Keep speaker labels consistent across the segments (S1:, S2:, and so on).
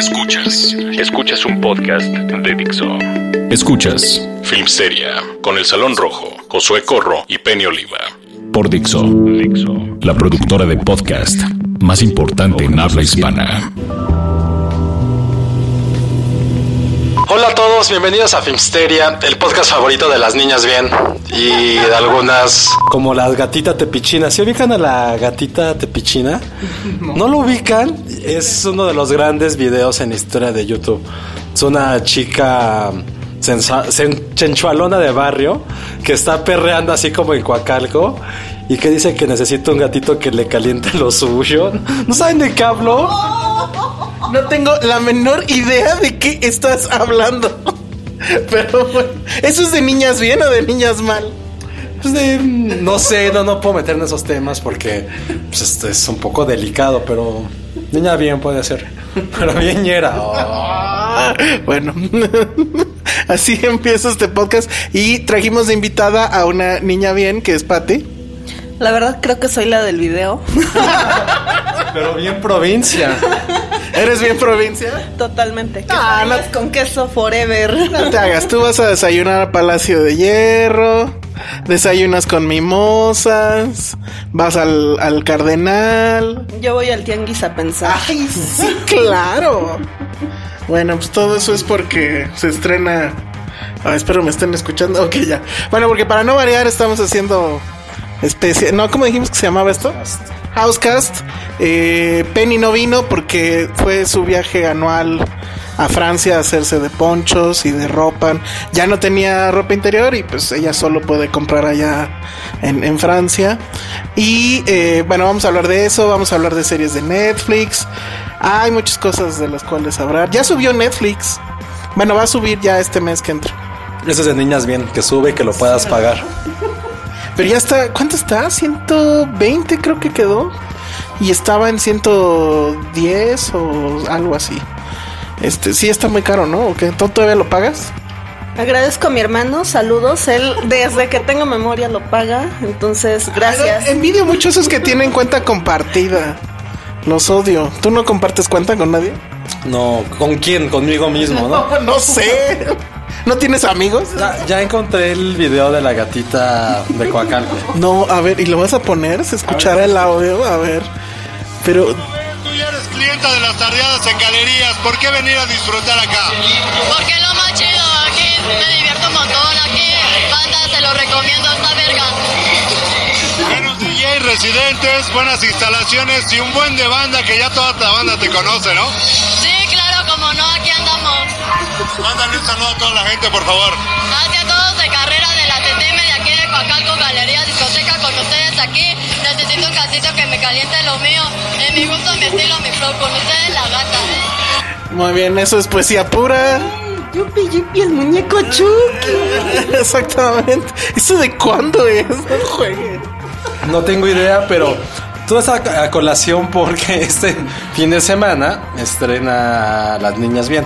S1: Escuchas. Escuchas un podcast de Dixo. Escuchas Filmsteria con El Salón Rojo, Josué Corro y Penny Oliva. Por Dixo. Dixo. La productora de podcast más importante en habla hispana.
S2: Hola a todos, bienvenidos a Filmsteria, el podcast favorito de las niñas bien y de algunas...
S3: Como la gatita tepichina. ¿Se ubican a la gatita tepichina? ¿No lo ubican? Es uno de los grandes videos en la historia de YouTube. Es una chica chenchualona de barrio que está perreando así como en Coacalco y que dice que necesita un gatito que le caliente lo suyo. ¿No saben de qué hablo?
S4: No tengo la menor idea de qué estás hablando. Pero bueno, ¿eso es de niñas bien o de niñas mal?
S3: Pues de- no sé, no, no puedo meter en esos temas porque pues, este es un poco delicado, pero niña bien puede ser. Pero bien ñera. oh.
S4: Bueno, así empieza este podcast y trajimos de invitada a una niña bien que es Patti.
S5: La verdad creo que soy la del video.
S3: Pero bien provincia.
S4: ¿Eres bien provincia?
S5: Totalmente.
S4: Ah, no-
S5: con queso forever.
S4: No te hagas, tú vas a desayunar a Palacio de Hierro, desayunas con mimosas, vas al, al Cardenal.
S5: Yo voy al tianguis a pensar.
S4: Ay, sí, claro. Bueno, pues todo eso es porque se estrena. Ah, espero me estén escuchando. Ok, ya. Bueno, porque para no variar estamos haciendo especie. No, ¿cómo dijimos que se llamaba esto? Housecast. Eh, Penny no vino porque fue su viaje anual a Francia a hacerse de ponchos y de ropa. Ya no tenía ropa interior y pues ella solo puede comprar allá en, en Francia. Y eh, bueno, vamos a hablar de eso, vamos a hablar de series de Netflix. Hay muchas cosas de las cuales hablar. Ya subió Netflix. Bueno, va a subir ya este mes que entra.
S3: Eso es de niñas bien, que sube y que lo puedas pagar.
S4: Pero ya está, ¿cuánto está? 120 creo que quedó. Y estaba en 110 o algo así. Este, sí está muy caro, ¿no? ¿O qué? ¿Tú todavía lo pagas?
S5: Agradezco a mi hermano, saludos. Él desde que tengo memoria lo paga. Entonces, gracias.
S4: Envidio mucho esos que tienen cuenta compartida. Los odio. ¿Tú no compartes cuenta con nadie?
S3: No, ¿con quién? Conmigo mismo, ¿no?
S4: No sé. ¿No tienes amigos?
S3: Ya, ya encontré el video de la gatita de Coacalco.
S4: No, a ver, ¿y lo vas a poner? ¿Se escuchará el audio? A ver. Pero
S6: Tú ya eres clienta de las tardeadas en galerías, ¿por qué venir a disfrutar acá?
S7: Porque es lo más chido, aquí me divierto un montón, aquí banda se lo recomiendo, esta verga.
S6: Buenos DJ residentes, buenas instalaciones y un buen de banda que ya toda la banda te conoce, ¿no?
S7: Sí, claro, como no, aquí.
S6: Mándale un saludo a toda la gente, por favor.
S7: Hacia todos de carrera de la TTM de aquí de Coacalco, Galería Discoteca con ustedes aquí. Necesito un casito que me caliente lo mío, en mi gusto, mi estilo, mi flow, con ustedes la gata.
S4: muy bien, eso es poesía pura.
S5: Yupi, yupi, el muñeco Chucky.
S4: Exactamente. ¿Eso de cuándo es? No jueguen.
S3: No tengo idea, pero toda esta a colación porque este fin de semana estrena Las Niñas Bien.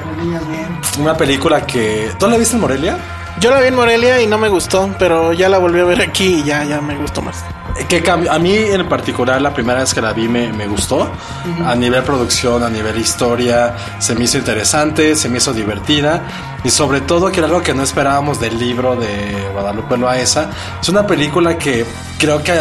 S3: Una película que... ¿Tú la viste en Morelia?
S4: Yo la vi en Morelia y no me gustó, pero ya la volví a ver aquí y ya, ya me gustó más.
S3: Que cambió- a mí en particular la primera vez que la vi me, me gustó. A nivel producción, a nivel historia, se me hizo interesante, se me hizo divertida. Y sobre todo que era algo que no esperábamos del libro de Guadalupe Loaesa. Es una película que creo que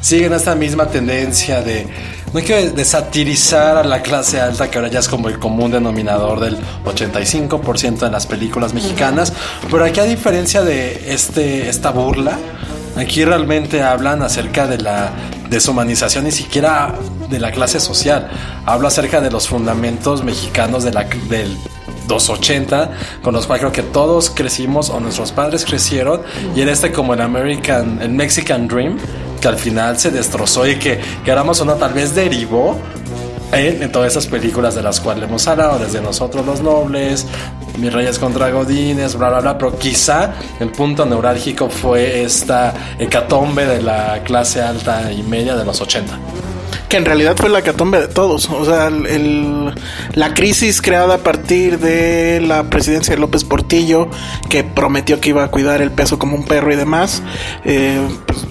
S3: siguen esta misma tendencia de, no quiero de satirizar a la clase alta, que ahora ya es como el común denominador del 85% de las películas mexicanas, pero aquí a diferencia de este, esta burla, Aquí realmente hablan acerca de la deshumanización, ni siquiera de la clase social. Habla acerca de los fundamentos mexicanos de la, del 280, con los cuales creo que todos crecimos o nuestros padres crecieron, y en este como el American, el Mexican Dream, que al final se destrozó y que, que éramos uno tal vez derivó en, en, todas esas películas de las cuales hemos hablado, desde Nosotros los Nobles, Mis Reyes contra Godines, bla, bla, bla, pero quizá el punto neurálgico fue esta hecatombe de la clase alta y media de los 80
S4: que en realidad fue la catombe de todos. O sea, el, el, la crisis creada a partir de la presidencia de López Portillo, que prometió que iba a cuidar el peso como un perro y demás, eh,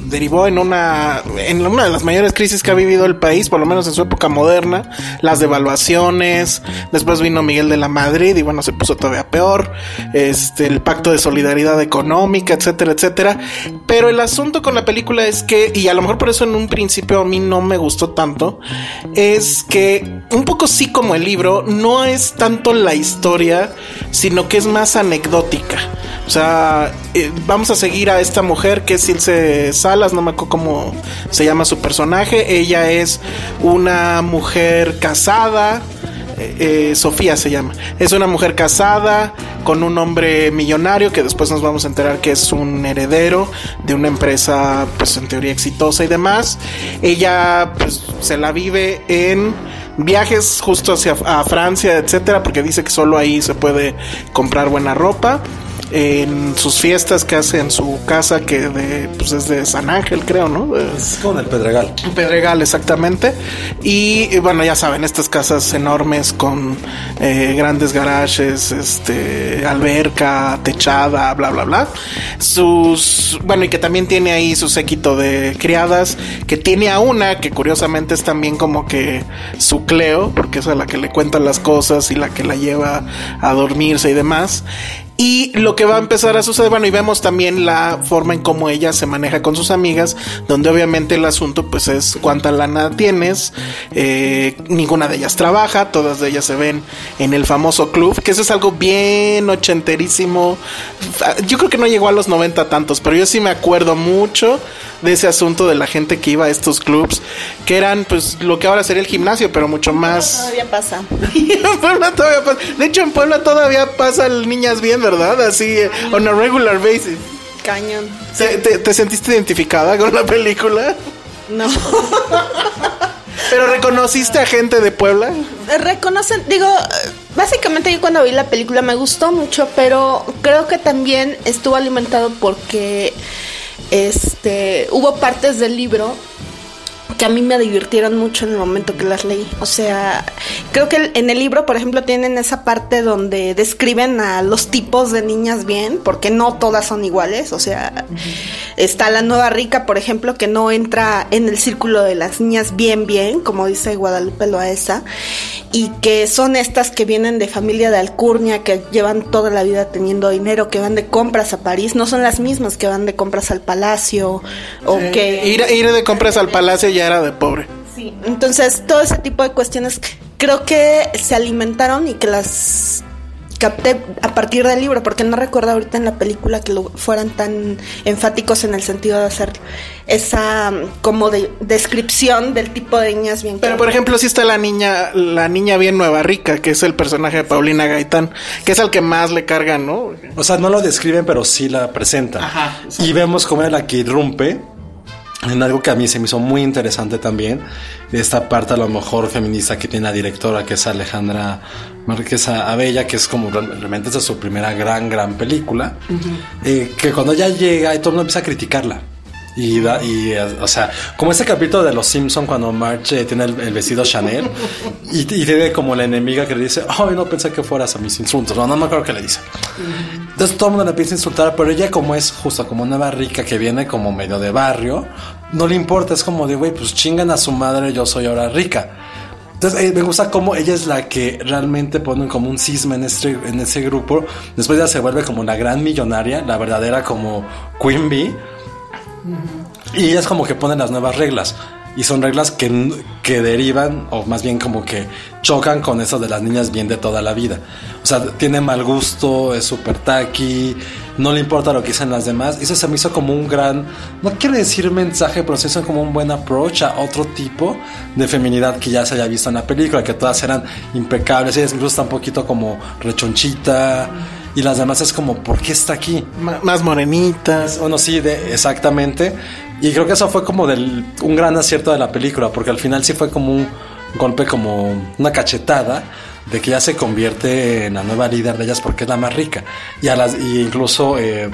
S4: derivó en una, en una de las mayores crisis que ha vivido el país, por lo menos en su época moderna, las devaluaciones, después vino Miguel de la Madrid y bueno, se puso todavía peor, este, el pacto de solidaridad económica, etcétera, etcétera. Pero el asunto con la película es que, y a lo mejor por eso en un principio a mí no me gustó tanto, es que un poco sí como el libro, no es tanto la historia, sino que es más anecdótica. O sea, eh, vamos a seguir a esta mujer que es Ilse Salas, no me acuerdo cómo se llama su personaje. Ella es una mujer casada. Eh, Sofía se llama. Es una mujer casada con un hombre millonario que después nos vamos a enterar que es un heredero de una empresa, pues en teoría exitosa y demás. Ella, pues, se la vive en viajes justo hacia Francia, etcétera, porque dice que solo ahí se puede comprar buena ropa en sus fiestas que hace en su casa que de, pues es de San Ángel creo, ¿no?
S3: Es con el Pedregal.
S4: Pedregal, exactamente. Y, bueno, ya saben, estas casas enormes con eh, grandes garajes, este, alberca, techada, bla, bla, bla. Sus, bueno, y que también tiene ahí su séquito de criadas, que tiene a una que curiosamente es también como que su Cleo, porque es a la que le cuentan las cosas y la que la lleva a dormirse y demás. Y lo que va a empezar a suceder, bueno, y vemos también la forma en cómo ella se maneja con sus amigas, donde obviamente el asunto pues es cuánta lana tienes, eh, ninguna de ellas trabaja, todas de ellas se ven en el famoso club, que eso es algo bien ochenterísimo. Yo creo que no llegó a los 90 tantos, pero yo sí me acuerdo mucho de ese asunto de la gente que iba a estos clubs, que eran pues lo que ahora sería el gimnasio, pero mucho más...
S5: Todavía pasa.
S4: en Puebla todavía pasa. De hecho, en Puebla todavía pasa el Niñas Bien, ¿verdad? Así, eh, on a regular basis.
S5: Cañón.
S4: ¿Te, te, te sentiste identificada con la película?
S5: No.
S4: ¿Pero reconociste a gente de Puebla?
S5: Reconocen, digo, básicamente yo cuando vi la película me gustó mucho, pero creo que también estuvo alimentado porque este hubo partes del libro que a mí me divirtieron mucho en el momento que las leí. O sea, creo que en el libro, por ejemplo, tienen esa parte donde describen a los tipos de niñas bien, porque no todas son iguales. O sea, uh -huh. está la nueva rica, por ejemplo, que no entra en el círculo de las niñas bien, bien, como dice Guadalupe Loaesa, y que son estas que vienen de familia de alcurnia, que llevan toda la vida teniendo dinero, que van de compras a París, no son las mismas que van de compras al palacio, o
S4: Sí.
S5: que...
S4: Ir, ir de compras al palacio ya era de pobre.
S5: Sí, entonces todo ese tipo de cuestiones creo que se alimentaron y que las capté a partir del libro, porque no recuerdo ahorita en la película que lo fueran tan enfáticos en el sentido de hacer esa mm, como de descripción del tipo de niñas bien.
S4: Pero por ejemplo, sí está la niña, la niña bien nueva rica, que es el personaje de Paulina Gaitán, que es al que más le cargan, ¿no?
S3: O sea, no lo describen, pero sí la presentan.
S4: Ajá,
S3: y vemos cómo es la que irrumpe en algo que a mí se me hizo muy interesante también, de esta parte a lo mejor feminista que tiene la directora, que es Alejandra Márquez Abella, que es como realmente esa es su primera gran, gran película, uh -huh. eh, que cuando ella llega y todo el mundo empieza a criticarla. Y, da, y o sea, como ese capítulo de Los Simpson cuando Marge tiene el, el vestido Chanel y, y, tiene como la enemiga que le dice, ay, no pensé que fueras a mis insultos. No, no me acuerdo qué le dice. Entonces todo el mundo le empieza a insultar, pero ella como es justo como una rica que viene como medio de barrio, no le importa, es como de, güey, pues chingan a su madre, yo soy ahora rica. Entonces eh, me gusta cómo ella es la que realmente ponen como un cisma en, este, en ese grupo. Después ya se vuelve como la gran millonaria, la verdadera como Queen Bee. Y ellas como que ponen las nuevas reglas. Y son reglas que, que derivan, o más bien como que chocan con eso de las niñas bien de toda la vida. O sea, tiene mal gusto, es súper taqui, no le importa lo que dicen las demás. Eso se me hizo como un gran, no quiere decir mensaje, pero se hizo como un buen approach a otro tipo de feminidad que ya se haya visto en la película, que todas eran impecables. Ella incluso está un poquito como rechonchita. Y las demás es como, ¿por qué está aquí?
S4: M más morenitas.
S3: Bueno, sí, de, exactamente. Y creo que eso fue como del, un gran acierto de la película, porque al final sí fue como un golpe, como una cachetada de que ya se convierte en la nueva líder de ellas porque es la más rica. Y, a las, y incluso eh,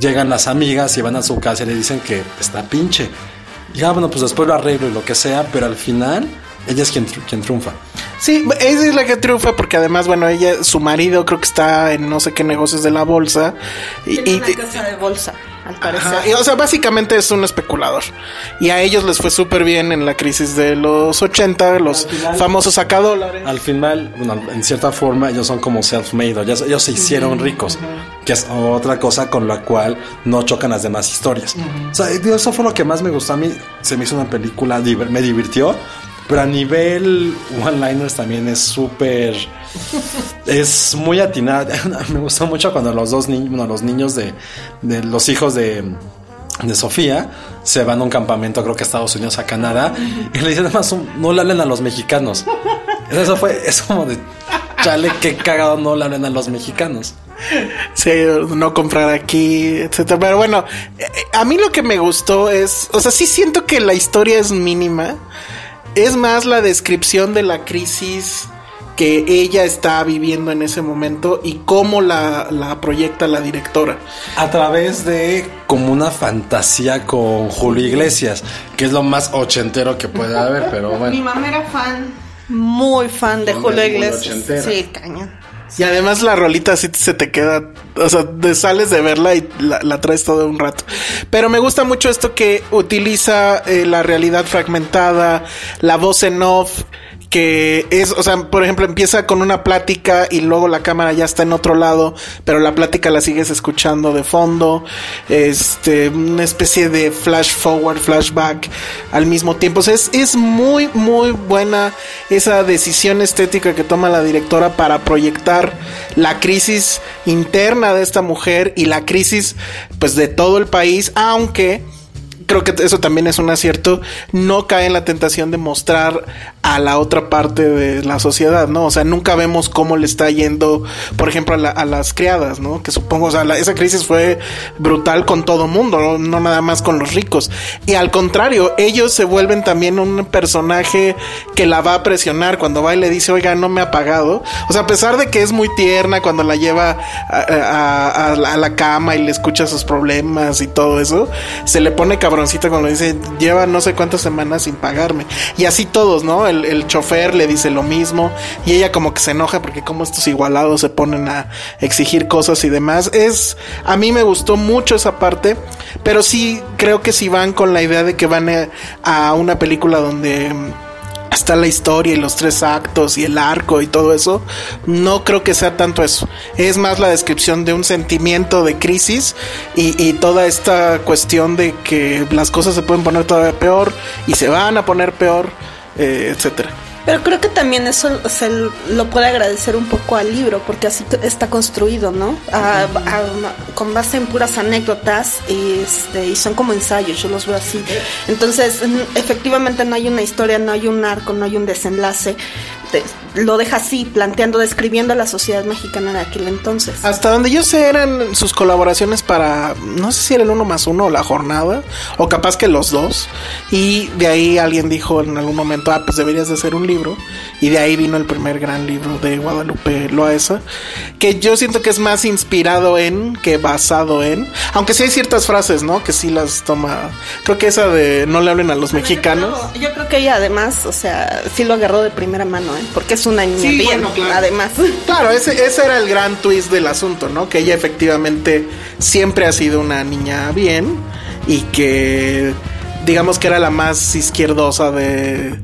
S3: llegan las amigas y van a su casa y le dicen que está pinche. Y ah, bueno, pues después lo arreglo y lo que sea, pero al final ella es quien, quien triunfa.
S4: Sí, ella es la que triunfa porque además, bueno, ella, su marido creo que está en no sé qué negocios de la bolsa.
S5: Y, y una casa de bolsa, al parecer.
S4: Ajá, y, o sea, básicamente es un especulador. Y a ellos les fue súper bien en la crisis de los 80, los final, famosos sacadólares.
S3: Al final, bueno, en cierta forma, ellos son como self-made, ellos, ellos, se hicieron ricos, uh -huh. que es otra cosa con la cual no chocan las demás historias. Uh -huh. O sea, eso fue lo que más me gustó a mí. Se me hizo una película, me divirtió pero a nivel one-liners también es súper. es muy atinada. Me gustó mucho cuando los dos niños, bueno, los niños de, de los hijos de, de Sofía se van a un campamento, creo que a Estados Unidos, a Canadá, y le dicen además, no le hablen a los mexicanos. Eso fue, es como de chale, qué cagado no le hablen a los mexicanos.
S4: Sí, no comprar aquí, etcétera. Pero bueno, a mí lo que me gustó es, o sea, sí siento que la historia es mínima es más la descripción de la crisis que ella está viviendo en ese momento y cómo la, la, proyecta la directora.
S3: A través de como una fantasía con Julio Iglesias, que es lo más ochentero que puede haber, pero bueno.
S5: Mi mamá era fan, muy fan de Julio Iglesias. Sí, cañón.
S4: Y además la rolita así se te queda, o sea, te sales de verla y la, la traes todo un rato. Pero me gusta mucho esto que utiliza eh, la realidad fragmentada, la voz en off, que es, o sea, por ejemplo, empieza con una plática y luego la cámara ya está en otro lado, pero la plática la sigues escuchando de fondo, este, una especie de flash forward, flashback al mismo tiempo. O sea, es, es muy, muy buena esa decisión estética que toma la directora para proyectar la crisis interna de esta mujer y la crisis, pues, de todo el país, aunque creo que eso también es un acierto, no cae en la tentación de mostrar a la otra parte de la sociedad, ¿no? O sea, nunca vemos cómo le está yendo, por ejemplo, a, la, a las criadas, ¿no? Que supongo, o sea, la, esa crisis fue brutal con todo mundo, ¿no? no nada más con los ricos. Y al contrario, ellos se vuelven también un personaje que la va a presionar cuando va y le dice, oiga, no me ha pagado. O sea, a pesar de que es muy tierna cuando la lleva a, la cama y le escucha sus problemas y todo eso, se le pone cabrón cuando dice, lleva no sé cuántas semanas sin pagarme. Y así todos, ¿no? El, el, chofer le dice lo mismo y ella como que se enoja porque como estos igualados se ponen a exigir cosas y demás. Es, a mí me gustó mucho esa parte, pero sí creo que si van con la idea de que van a, a una película donde está la historia y los tres actos y el arco y todo eso, no creo que sea tanto eso. Es más la descripción de un sentimiento de crisis y, y, toda esta cuestión de que las cosas se pueden poner todavía peor y se van a poner peor, eh, etcétera.
S5: Pero creo que también eso se lo puede agradecer un poco al libro, porque así está construido, ¿no? A, a, con base en puras anécdotas y, este, y son como ensayos, yo los veo así. Entonces, efectivamente no hay una historia, no hay un arco, no hay un desenlace. Te, lo deja así, planteando, describiendo a la sociedad mexicana de aquel entonces.
S4: Hasta donde yo sé eran sus colaboraciones para, no sé si era el uno más uno o la jornada, o capaz que los dos. Y de ahí alguien dijo en algún momento, ah, pues deberías de hacer un libro. Y de ahí vino el primer gran libro de Guadalupe Loaesa, que yo siento que es más inspirado en que basado en, aunque sí hay ciertas frases, ¿no? Que sí las toma, creo que esa de no le hablen a los mexicanos.
S5: No, yo creo que ella además, o sea, sí lo agarró de primera mano, ¿eh? Porque es una niña sí, bien, bueno, claro. además.
S4: Claro, ese, ese era el gran twist del asunto, ¿no? Que ella efectivamente siempre ha sido una niña bien y que digamos que era la más izquierdosa de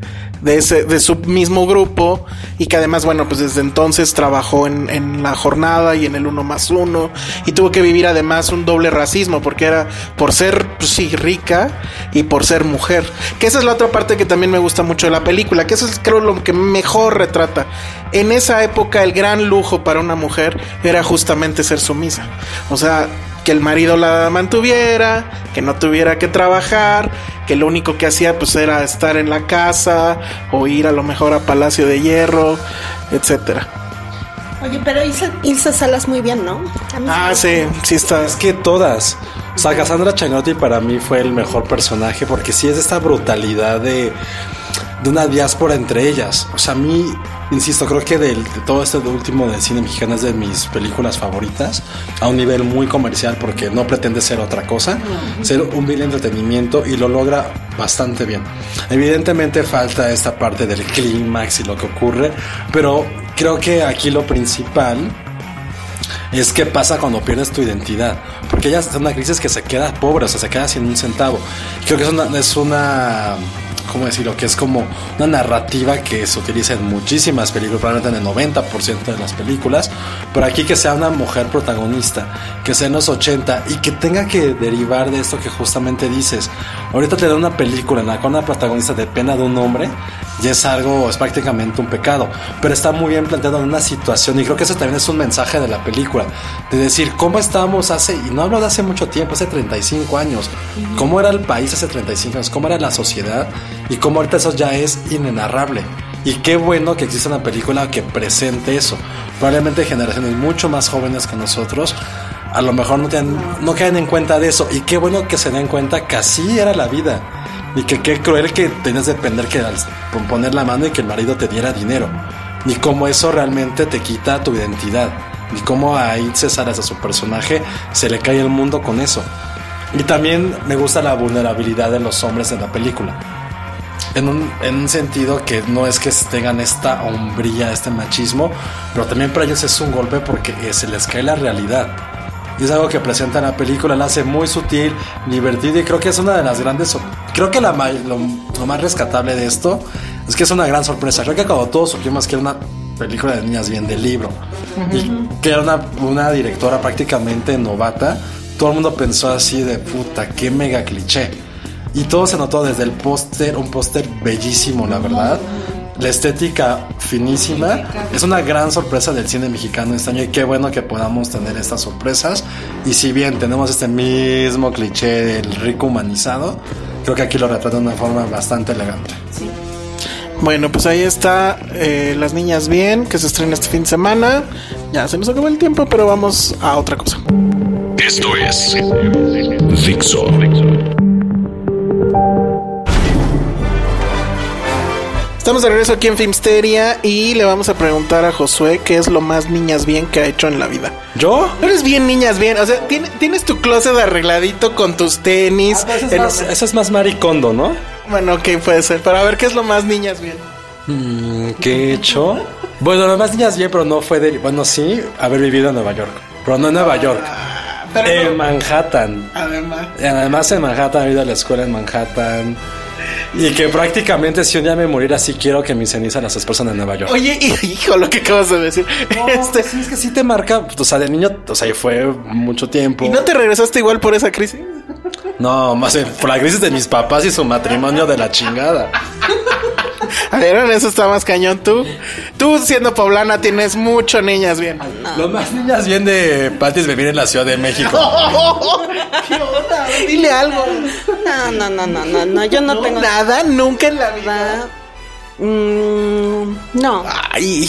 S4: de, ese, de su mismo grupo y que además, bueno, pues desde entonces trabajó en, en la jornada y en el uno más uno y tuvo que vivir además un doble racismo porque era por ser, pues sí, rica y por ser mujer. Que esa es la otra parte que también me gusta mucho de la película, que eso es creo lo que mejor retrata. En esa época el gran lujo para una mujer era justamente ser sumisa. O sea, que el marido la mantuviera, que no tuviera que trabajar, que lo único que hacía pues era estar en la casa o ir a lo mejor a Palacio de Hierro, etcétera.
S5: Oye, pero Ilse, Ilse Salas muy bien, ¿no?
S4: Ah, sí, sí está.
S3: Es que todas. O sea, Cassandra Chagnotti para mí fue el mejor personaje porque sí es esta brutalidad de, de una diáspora entre ellas. O sea, a mí, insisto, creo que del- de, todo este último de cine mexicano es de mis películas favoritas a un nivel muy comercial porque no pretende ser otra cosa, ser un vil entretenimiento y lo logra bastante bien. Evidentemente falta esta parte del clímax y lo que ocurre, pero creo que aquí lo principal es que pasa cuando pierdes tu identidad. Porque ella en una crisis que se queda pobre, o sea, se queda sin un centavo. Creo que es una, es una ¿cómo decirlo? Que es como una narrativa que se utiliza en muchísimas películas, probablemente en el 90% de las películas. Pero aquí que sea una mujer protagonista, que sea en los 80 y que tenga que derivar de esto que justamente dices. Ahorita te da una película en la cual una protagonista dependa de un hombre y es algo, es prácticamente un pecado. Pero está muy bien planteado en una situación y creo que eso también es un mensaje de la película. De decir, ¿cómo estábamos hace, y no hablo de hace mucho tiempo, hace 35 años, cómo era el país hace 35 años, cómo era la sociedad y cómo ahorita eso ya es inenarrable. Y qué bueno que existe una película que presente eso. Probablemente generaciones mucho más jóvenes que nosotros a lo mejor no, tienen, no caen en cuenta de eso. Y qué bueno que se den cuenta que así era la vida. Y que qué cruel que tenías de depender que al poner la mano y que el marido te diera dinero. Y cómo eso realmente te quita tu identidad. Y cómo a Itze Salas, a su personaje, se le cae el mundo con eso. Y también me gusta la vulnerabilidad de los hombres en la película. En un, en un sentido que no es que tengan esta hombría, este machismo, pero también para ellos es un golpe porque eh, se les cae la realidad. Y es algo que presenta en la película, la hace muy sutil, divertido y creo que es una de las grandes... Creo que la, lo, lo más rescatable de esto es que es una gran sorpresa. Creo que cuando todos supimos que era una película de niñas bien del libro y que era una, una directora prácticamente novata, todo el mundo pensó así de puta, qué mega cliché. Y todo se notó desde el póster, un póster bellísimo, la verdad. La estética finísima. Es una gran sorpresa del cine mexicano este año y qué bueno que podamos tener estas sorpresas. Y si bien tenemos este mismo cliché del rico humanizado, creo que aquí lo retrata de una forma bastante elegante.
S4: Bueno, pues ahí está eh, Las Niñas Bien, que se estrena este fin de semana. Ya se nos acabó el tiempo, pero vamos a otra cosa.
S1: Esto es Dixo.
S4: Estamos de regreso aquí en Filmsteria y le vamos a preguntar a Josué qué es lo más niñas bien que ha hecho en la vida.
S3: ¿Yo?
S4: Eres bien niñas bien, o sea, ¿tienes, tienes tu closet arregladito con tus tenis.
S3: Eso es,
S4: en-
S3: más, eso es más maricondo, ¿no?
S4: Bueno, ok, puede ser. Pero a ver, ¿qué es lo más niñas bien?
S3: Mm, ¿Qué he hecho? Bueno, lo más niñas bien, pero no fue de... Bueno, sí, haber vivido en Nueva York. Pero no en Nueva York.
S4: Pero
S3: En
S4: no.
S3: Manhattan.
S4: Además.
S3: Además en Manhattan, he ido a la escuela en Manhattan. Y que prácticamente si un día me muriera, sí quiero que mis cenizas las expresan en Nueva York.
S4: Oye, hijo, lo que acabas de decir. este,
S3: sí, es que sí te marca, o sea, de niño, o sea, fue mucho tiempo.
S4: ¿Y no te regresaste igual por esa crisis?
S3: No, más por la crisis de mis papás y su matrimonio de la chingada.
S4: A ver, en eso está más cañón tú. Tú siendo poblana tienes mucho niñas bien.
S3: Lo más niñas bien de Patis vivir en la Ciudad de México.
S4: ¿Qué onda? Dile algo.
S5: No, no, no, no, no, no, yo no, tengo
S4: Nada, nunca en la vida.
S5: nada. Mm, no.
S4: Ay.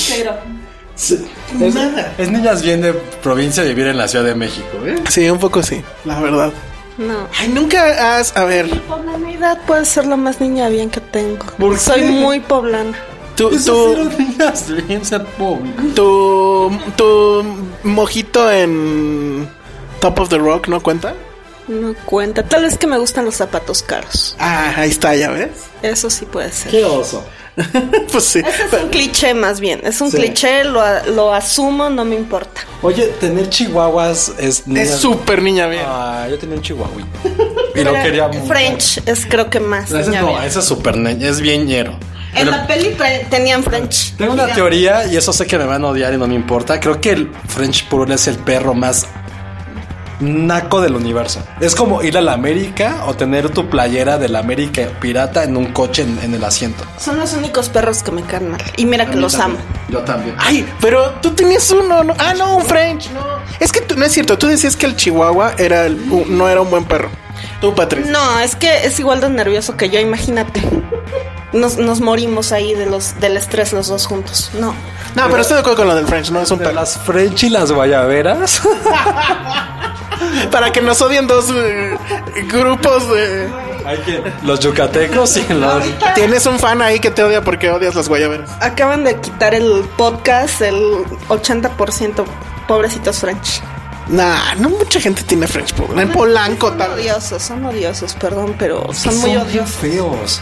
S3: Sí, Es, es niñas bien de provincia vivir en la Ciudad de México, ¿eh?
S4: Sí, un poco sí, la verdad.
S5: No.
S4: Ay, nunca has. A ver,
S5: Poblanidad puede ser lo más niña bien que tengo.
S3: ¿Por
S5: Soy
S3: qué?
S5: muy poblana.
S4: tú,
S3: Eso
S4: tú,
S3: sí, niñas bien ser pobre.
S4: tu, tu mojito en Top of the Rock, ¿no cuenta?
S5: No cuenta. Tal vez que me gustan los zapatos caros.
S4: Ah, ahí está, ya ves.
S5: Eso sí puede ser.
S3: Qué oso.
S4: pues sí.
S5: Es un cliché más bien. Es un
S3: Sí.
S5: cliché, lo, lo asumo, no me importa.
S3: Oye, tener chihuahuas es...
S4: Es
S3: niñas-
S4: súper niña bien.
S3: Ah, yo tenía un chihuahua. Y lo
S5: Pero
S3: quería mucho.
S5: French es creo que más
S3: Ese es,
S5: niña
S3: no,
S5: bien.
S3: ese es súper ne- es bien ñero.
S5: En la peli tenían French.
S3: Tengo una teoría y eso sé que me van a odiar y no me importa. Creo que el French Poodle es el perro más naco del universo. Es como ir a la América o tener tu playera de la América pirata en un coche en, en el asiento.
S5: Son los únicos perros que me caen mal. Y mira que los amo.
S3: Yo también.
S4: Ay, pero tú tenías uno, ¿no? Ah, no, un French, no. Es que tú, no es cierto, tú decías que el Chihuahua era el- no era un buen perro. Tú, Patricia.
S5: No, es que es igual de nervioso que yo, imagínate. Nos, nos morimos ahí de los, del estrés los dos juntos. No.
S4: No, pero estoy de acuerdo con lo del French, no es un
S3: De
S4: perro.
S3: las French y las guayaberas.
S4: Para que nos odien dos eh, grupos de.
S3: Hay que- los yucatecos y los.
S4: Tienes un fan ahí que te odia porque odias las guayaberas.
S5: Acaban de quitar el podcast, el 80%. Pobrecitos French.
S4: Nah, no mucha gente tiene French. En Polanco
S5: Son
S4: tal.
S5: odiosos, son odiosos, perdón, pero son muy odiosos.
S3: feos.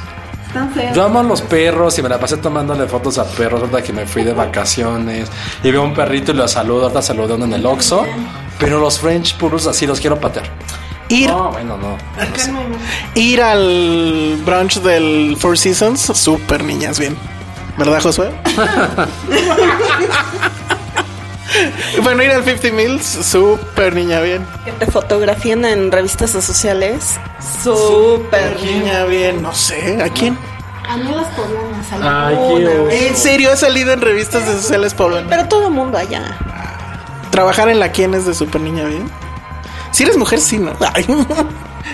S5: Están feos.
S3: Yo amo a los perros y me la pasé tomándole fotos a perros ahorita que me fui de vacaciones y veo un perrito y lo saludo, ahorita uno en el Oxxo, pero los French Poodles así los quiero patear.
S4: Ir,
S3: No, bueno, no.
S4: ir al brunch del Four Seasons, super niñas, bien. ¿Verdad, Josué? bueno, ir al 50 Mills, super niña, bien.
S5: Que te fotografían en revistas sociales. Súper.
S4: Niña, bien. No sé, ¿a quién?
S5: A mí las poblanas.
S3: Qué
S4: En serio, he salido en revistas de sociales poblanas.
S5: Pero todo el mundo allá.
S4: Trabajar en la quién es de super niña, bien. Si eres mujer, sí, ¿no? Ay,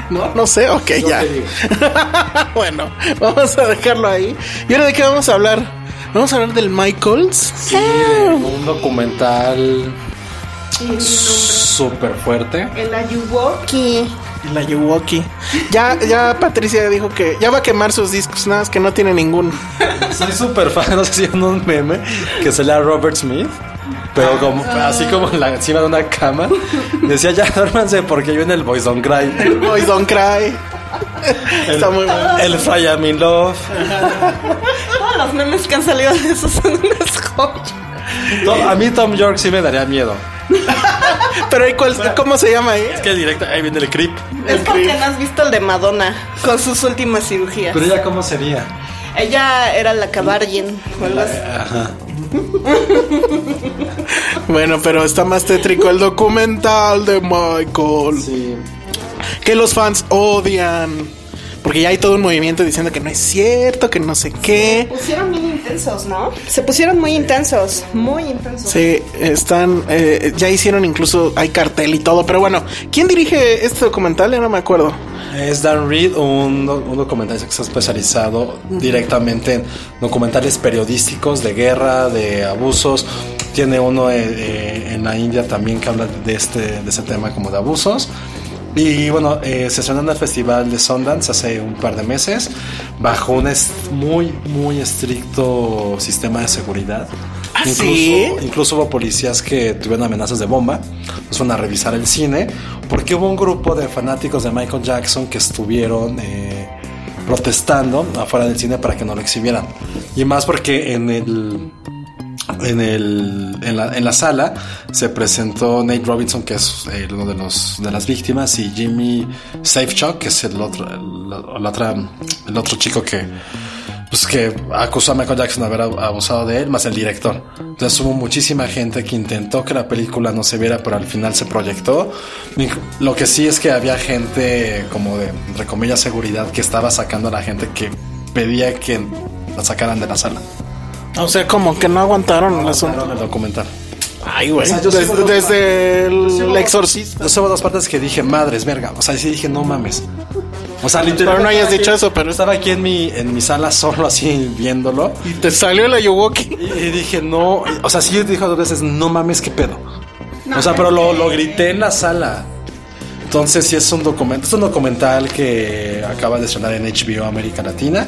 S4: no, no sé, ok, ya. bueno, vamos a dejarlo ahí. ¿Y ahora de qué vamos a hablar? Vamos a hablar del Michaels.
S3: Sí, un documental súper fuerte.
S5: El Ayuwoki.
S4: Y la Yuwoki. Ya, ya Patricia dijo que ya va a quemar sus discos, nada más que no tiene ninguno.
S3: Soy súper fan, no sé si en un meme que se lea Robert Smith. Pero como, así como en la, encima de una cama, decía ya duérmanse porque yo en el Boys Don't Cry.
S4: Boys Don't Cry. Está muy bueno.
S3: El Fly I'm in Love.
S5: Los memes que han salido de eso son unas joyas.
S3: A mí Tom York sí me daría miedo.
S4: Pero ¿y cuál- ¿cómo se llama ahí?
S3: Es que directo, ahí viene el creep.
S5: Es porque no has visto el de Madonna con sus últimas cirugías.
S3: Pero ella, ¿cómo sería?
S5: Ella era la Kabargin. o algo así.
S3: Ajá.
S4: Bueno, pero está más tétrico el documental de Michael.
S3: Sí.
S4: Que los fans odian. Porque ya hay todo un movimiento diciendo que no es cierto, que no sé qué.
S5: Se pusieron bien intensos, ¿no? Se pusieron muy intensos, muy intensos.
S4: Sí, están, eh, ya hicieron incluso, hay cartel y todo, pero bueno, ¿quién dirige este documental? Ya no me acuerdo.
S3: Es Dan Reed, un, un documentalista que está especializado directamente en documentales periodísticos de guerra, de abusos. Tiene uno eh, eh, en la India también que habla de este, de ese tema como de abusos. Y bueno, eh, se estrenó en el Festival de Sundance hace un par de meses bajo un muy, muy estricto sistema de seguridad.
S4: ¿Ah,
S3: incluso,
S4: sí?
S3: incluso hubo policías que tuvieron amenazas de bomba. Nos fueron a revisar el cine porque hubo un grupo de fanáticos de Michael Jackson que estuvieron eh, protestando afuera del cine para que no lo exhibieran. Y más porque en el en, el, en, la, en la sala se presentó Nate Robinson, que es eh, uno de, los, de las víctimas, y Jimmy Safechuck, que es el otro, el, otra- el otro chico que, pues, que acusó a Michael Jackson de haber ab- abusado de él, más el director. Entonces hubo muchísima gente que intentó que la película no se viera, pero al final se proyectó. Lo que sí es que había gente como de, entre comillas, seguridad que estaba sacando a la gente que pedía que la sacaran de la sala.
S4: O sea, como que no aguantaron el asunto.
S3: Aguantaron el documental.
S4: Ay, güey.
S3: O sea,
S4: desde desde el exorcista.
S3: Yo hubo dos partes que dije, madres, verga. O sea, sí dije, no mames. O sea, literal.
S4: Pero no hayas dicho
S3: aquí-
S4: eso, pero-
S3: Estaba aquí en mi, en mi sala solo así viéndolo.
S4: Y te salió la Yuwoki.
S3: Y, y dije, no. O sea, sí yo dije dos veces, no mames, qué pedo. o sea, pero lo, lo grité en la sala. Entonces, sí es un documento. Es un documental que acaba de estrenar en HBO América Latina.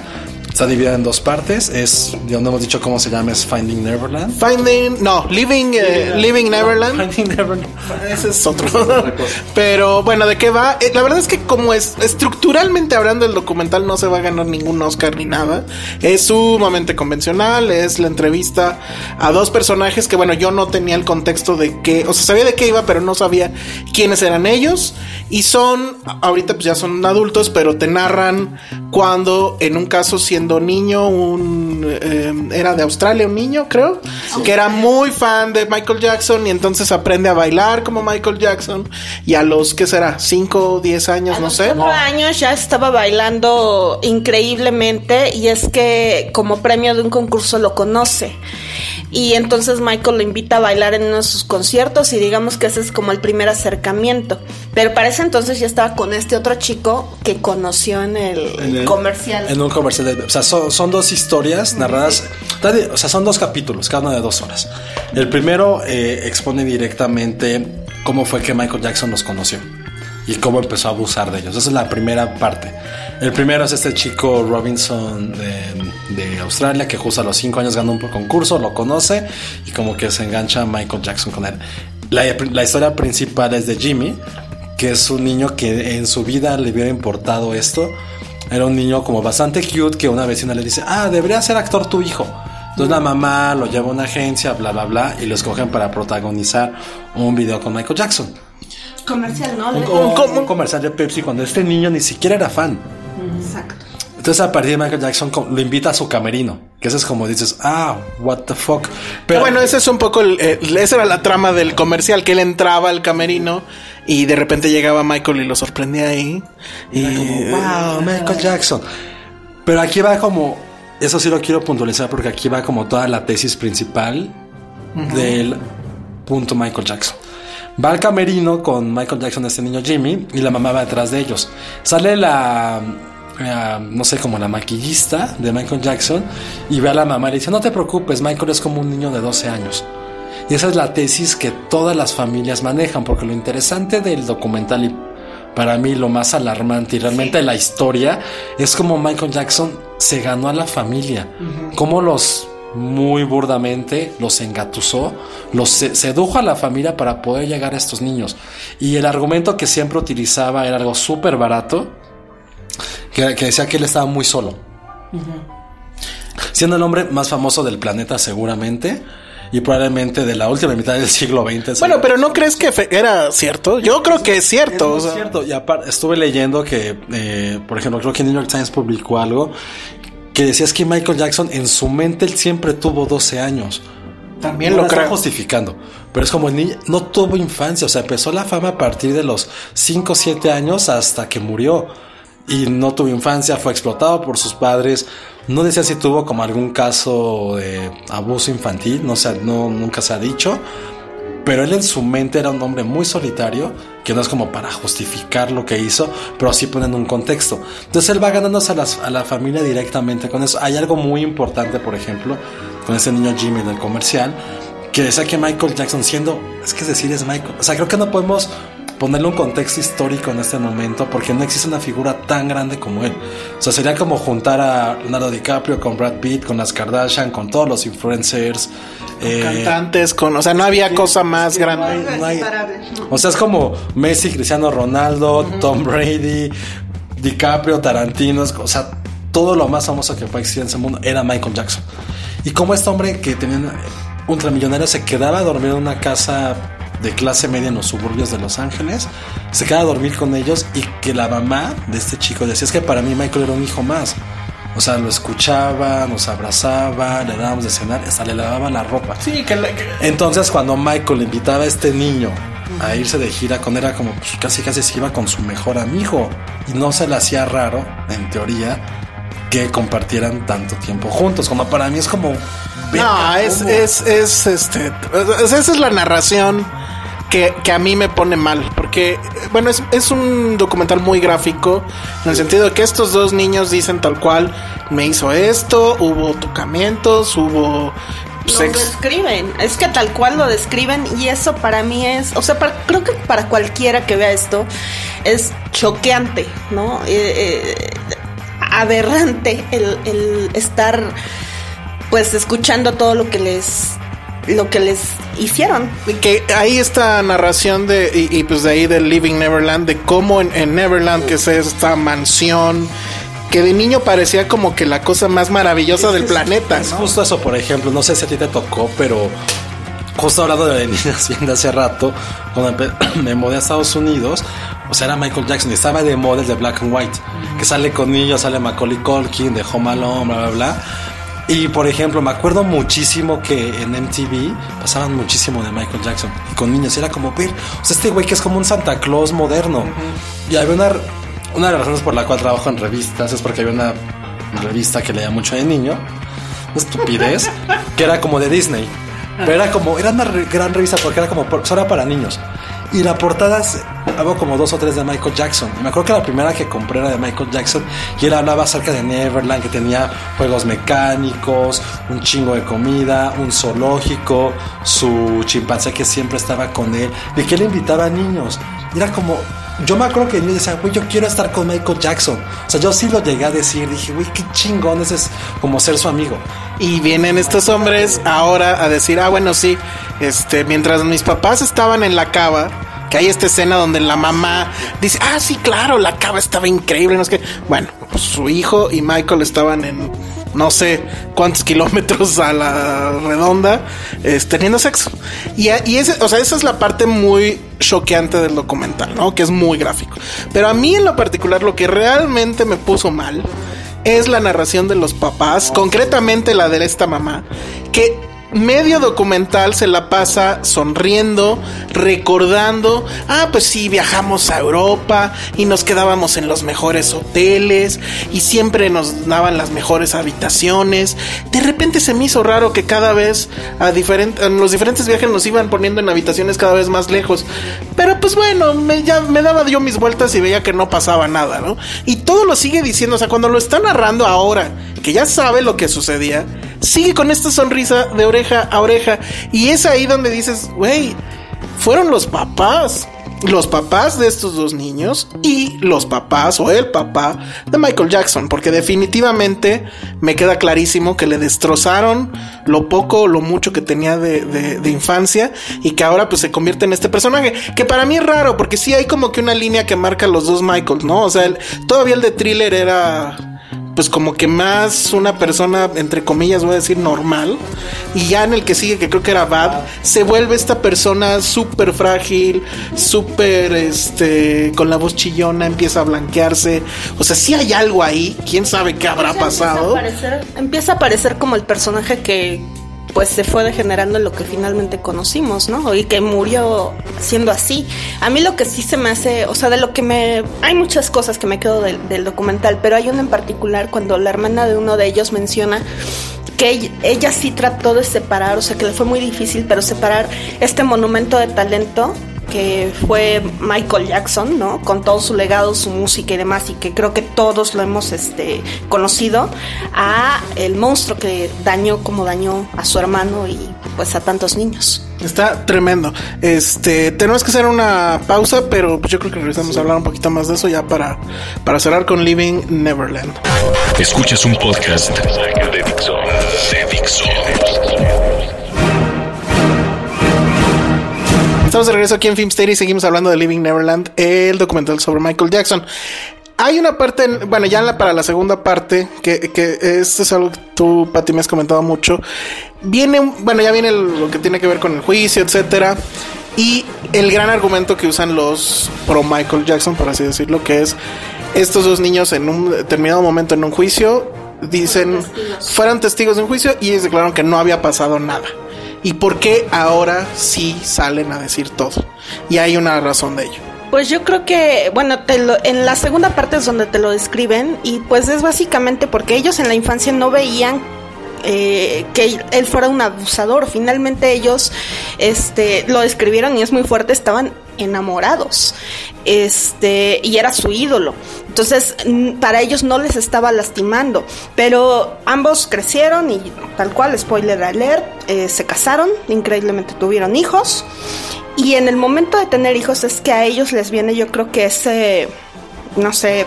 S3: Está dividida en dos partes. Es, ya no hemos dicho cómo se llama, es Finding Neverland.
S4: Finding, no, Living, eh, Living Neverland.
S3: Finding Neverland.
S4: Ese es otro. Pero bueno, ¿de qué va? Eh, la verdad es que como es estructuralmente hablando el documental no se va a ganar ningún Oscar ni nada. Es sumamente convencional, es la entrevista a dos personajes que bueno, yo no tenía el contexto de qué, o sea, sabía de qué iba, pero no sabía quiénes eran ellos y son ahorita pues ya son adultos, pero te narran cuando en un caso siendo niño, un eh, era de Australia, un niño, creo, que era muy fan de Michael Jackson y entonces aprende a bailar como Michael Jackson y a los, ¿qué será? 5 o 10 años, no sé.
S5: Cuatro años ya estaba bailando increíblemente y es que como premio de un concurso lo conoce. Y entonces Michael lo invita a bailar en uno de sus conciertos y digamos que ese es como el primer acercamiento. Pero para ese entonces ya estaba con este otro chico que conoció en el,
S3: En el-
S5: comercial.
S3: En un comercial. de- o sea, son, son dos historias narradas. O sea, son dos capítulos, cada uno de dos horas. El primero eh, expone directamente cómo fue que Michael Jackson los conoció y cómo empezó a abusar de ellos. Esa es la primera parte. El primero es este chico Robinson de, Australia que justo a los cinco años ganó un concurso, lo conoce y como que se engancha a Michael Jackson con él. La, la historia principal es de Jimmy, que es un niño que en su vida le hubiera importado esto. Era un niño como bastante cute que una vecina le dice, ah, debería ser actor tu hijo. Entonces la mamá lo lleva a una agencia, bla, bla, bla, y lo escogen para protagonizar un video con Michael Jackson.
S5: Comercial, ¿no?
S3: Un, un- un comercial de Pepsi cuando este niño ni siquiera era fan.
S5: Exacto.
S3: Entonces a partir de Michael Jackson lo invita a su camerino. Que eso es como dices, ah, what the fuck. Pero
S4: bueno, ese es un poco, el, el- esa era la trama del comercial, que él entraba al camerino y de repente llegaba Michael y lo sorprendía ahí. Y
S3: como, wow, Michael Jackson. Pero aquí va como, eso sí lo quiero puntualizar porque aquí va como toda la tesis principal del punto Michael Jackson. Va al camerino con Michael Jackson, este niño Jimmy, y la mamá va detrás de ellos. Sale la, no sé, como la maquillista de Michael Jackson y ve a la mamá y le dice, no te preocupes, Michael es como un niño de 12 años. Y esa es la tesis que todas las familias manejan, porque lo interesante del documental y para mí lo más alarmante y realmente la historia es como Michael Jackson se ganó a la familia, cómo los muy burdamente los engatusó, los se- sedujo a la familia para poder llegar a estos niños. Y el argumento que siempre utilizaba era algo súper barato, que, que decía que él estaba muy solo. Siendo el hombre más famoso del planeta seguramente, y probablemente de la última mitad del siglo XX.
S4: bueno, pero ¿no crees que era cierto? Yo creo que es cierto. o
S3: Es
S4: sea,
S3: cierto. Y aparte, estuve leyendo que, eh, por ejemplo, creo que New York Times publicó algo que decía es que Michael Jackson en su mente él siempre tuvo 12 años.
S4: También
S3: no
S4: lo creo.
S3: justificando. Pero es como el niño no tuvo infancia. O sea, empezó la fama a partir de los 5 o 7 años hasta que murió. Y no tuvo infancia, fue explotado por sus padres. No decía si tuvo como algún caso de abuso infantil, no, sé, no nunca se ha dicho. Pero él en su mente era un hombre muy solitario, que no es como para justificar lo que hizo, pero sí ponen un contexto. Entonces él va ganándose a, a la familia directamente con eso. Hay algo muy importante, por ejemplo, con ese niño Jimmy del comercial, que decía que Michael Jackson siendo, es que es decir, es Michael. O sea, creo que no podemos ponerle un contexto histórico en este momento porque no existe una figura tan grande como él. O sea, sería como juntar a Leonardo DiCaprio con Brad Pitt, con las Kardashian, con todos los influencers. eh,
S4: cantantes con, o sea, no había cosa más grande.
S3: no hay- o sea, es como Messi, Cristiano Ronaldo, Tom Brady, DiCaprio, Tarantino, es- o sea, todo lo más famoso que puede existir en ese mundo era Michael Jackson. Y como este hombre que tenía ultramillonario se quedaba a dormir en una casa de clase media en los suburbios de Los Ángeles, se quedaba a dormir con ellos y que la mamá de este chico decía, es que para mí Michael era un hijo más. O sea, lo escuchaba, nos abrazaba, le dábamos de cenar, hasta le lavaba la ropa.
S4: Sí, que, la- que-
S3: Entonces cuando Michael invitaba a este niño a irse de gira con él, era como pues, casi casi se iba con su mejor amigo. Y no se le hacía raro, en teoría, que compartieran tanto tiempo juntos. Como para mí es como...
S4: No, es, es, es, este, esa es la narración que, que a mí me pone mal, porque, bueno, es, es un documental muy gráfico, en el sentido de que estos dos niños dicen tal cual, me hizo esto, hubo tocamientos, hubo
S5: Lo
S4: sex.
S5: describen, es que tal cual lo describen y eso para mí es, o sea, para- creo que para cualquiera que vea esto es choqueante, ¿no? Eh, eh, aberrante el, el estar pues escuchando todo lo que les lo que les hicieron.
S4: Que ahí esta narración de, y, y pues de ahí del Living Neverland, de cómo en, en Neverland, que es esta mansión, que de niño parecía como que la cosa más maravillosa del planeta,
S3: Es
S4: ¿no?
S3: justo eso, por ejemplo, no sé si a ti te tocó, pero justo hablando de niñas bien de hace rato, cuando me mudé a Estados Unidos, O sea, era Michael Jackson y estaba de moda el de Black and White, que sale con niños, sale Macaulay Culkin, de Home Alone, bla, bla, bla. Y por ejemplo, me acuerdo muchísimo que en MTV pasaban muchísimo de Michael Jackson y con niños. Era como ver, o sea, este güey que es como un Santa Claus moderno. Y había una, una de las razones por la cual trabajo en revistas es porque había una revista que leía mucho de niño, una estupidez, que era como de Disney. Pero era como, era una re- gran revista porque era como, solo era para niños. Y la portada es- había como dos o tres de Michael Jackson. Y me acuerdo que la primera que compré era de Michael Jackson y él hablaba acerca de Neverland, que tenía juegos mecánicos, un chingo de comida, un zoológico, su chimpancé que siempre estaba con él, de que él invitaba a niños. Y era como, yo me acuerdo que yo decía, güey, yo quiero estar con Michael Jackson. O sea, yo sí lo llegué a decir, dije, güey, qué chingón ese es como ser su amigo.
S4: Y vienen estos hombres ahora a decir, ah, bueno, sí, este, mientras mis papás estaban en la cava, que hay esta escena donde la mamá dice, ah, sí, claro, la cava estaba increíble, no es que, bueno, pues su hijo y Michael estaban en no sé cuántos kilómetros a la redonda, es, teniendo sexo. Y, y ese, o sea, esa es la parte muy choqueante del documental, ¿no? Que es muy gráfico. Pero a mí en lo particular lo que realmente me puso mal es la narración de los papás, concretamente la de esta mamá, que medio documental se la pasa sonriendo, recordando, ah, pues sí, viajamos a Europa y nos quedábamos en los mejores hoteles y siempre nos daban las mejores habitaciones. De repente se me hizo raro que cada vez a diferente, en los diferentes viajes nos iban poniendo en habitaciones cada vez más lejos. Pero pues bueno, me, ya me daba yo mis vueltas y veía que no pasaba nada, ¿no? Y todo lo sigue diciendo, o sea, cuando lo está narrando ahora, que ya sabe lo que sucedía, sigue con esta sonrisa de oreja a oreja. Y es ahí donde dices, güey, fueron los papás. Los papás de estos dos niños y los papás o el papá de Michael Jackson, porque definitivamente me queda clarísimo que le destrozaron lo poco o lo mucho que tenía de, de- infancia y que ahora pues se convierte en este personaje, que para mí es raro, porque sí hay como que una línea que marca los dos Michaels, ¿no? O sea, todavía el de thriller era pues como que más una persona, entre comillas, voy a decir normal. Y ya en el que sigue, que creo que era Bad, se vuelve esta persona súper frágil, súper, este, con la voz chillona, empieza a blanquearse. O sea, sí hay algo ahí, quién sabe qué habrá pasado.
S5: Empieza a, aparecer, empieza a aparecer como el personaje que pues se fue degenerando en lo que finalmente conocimos, ¿no? Y que murió siendo así. A mí lo que sí se me hace, o sea, de lo que me... Hay muchas cosas que me quedo del, del documental, pero hay una en particular cuando la hermana de uno de ellos menciona que ella, ella sí trató de separar, o sea, que le fue muy difícil, pero separar este monumento de talento que fue Michael Jackson, ¿no? Con todo su legado, su música y demás, y que creo que todos lo hemos este, conocido, a el monstruo que dañó como dañó a su hermano y pues a tantos niños.
S4: Está tremendo. Este, tenemos que hacer una pausa, pero pues yo creo que regresamos a hablar un poquito más de eso ya para, para cerrar con Living Neverland.
S1: Escuchas un podcast de Dixo. De Dixo.
S4: Estamos de regreso aquí en Filmsteria y seguimos hablando de Living Neverland, el documental sobre Michael Jackson. Hay una parte, en- bueno, ya en la- para la segunda parte, que, que esto es algo que tú, Pati, me has comentado mucho. Viene, bueno, ya viene el- lo que tiene que ver con el juicio, etcétera. Y el gran argumento que usan los pro Michael Jackson, por así decirlo, que es estos dos niños en un determinado momento en un juicio dicen fueron testigos de un juicio y ellos declararon que no había pasado nada. ¿Y por qué ahora sí salen a decir todo? Y hay una razón de ello.
S5: Pues yo creo que, bueno, te lo- en la segunda parte es donde te lo describen y pues es básicamente porque ellos en la infancia no veían eh, que él fuera un abusador. Finalmente ellos este, lo describieron y es muy fuerte, estaban enamorados este y era su ídolo. Entonces para ellos no les estaba lastimando pero ambos crecieron y tal cual spoiler alert eh, se casaron increíblemente tuvieron hijos y en el momento de tener hijos es que a ellos les viene yo creo que ese no sé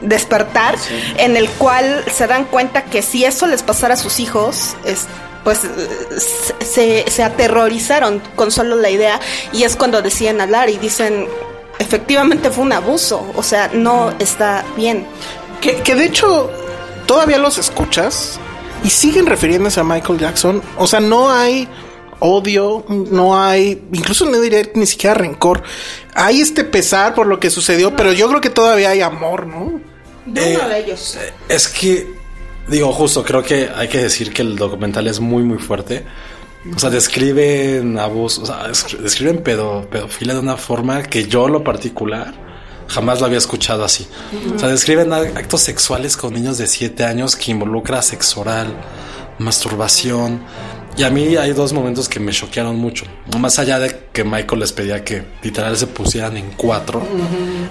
S5: despertar en el cual se dan cuenta que si eso les pasara a sus hijos es pues eh, se, se aterrorizaron con solo la idea y es cuando deciden hablar y dicen efectivamente fue un abuso o sea no está bien
S4: Que, que de hecho todavía los escuchas y siguen refiriéndose a Michael Jackson. O sea, no hay odio, no hay, incluso no diría ni siquiera rencor. Hay este pesar por lo que sucedió, pero yo creo que todavía hay amor, ¿no?
S5: De uno de ellos.
S3: Es que, digo, justo, creo que hay que decir que el documental es muy, muy fuerte. O sea, describen abuso, o sea, es- describen pedo, pedofilia de una forma que yo, lo particular, jamás lo había escuchado así. O sea, describen actos sexuales con niños de 7 años que involucra sexo oral, masturbación. Y a mí hay dos momentos que me choquearon mucho. Más allá de que Michael les pedía que literal se pusieran en cuatro,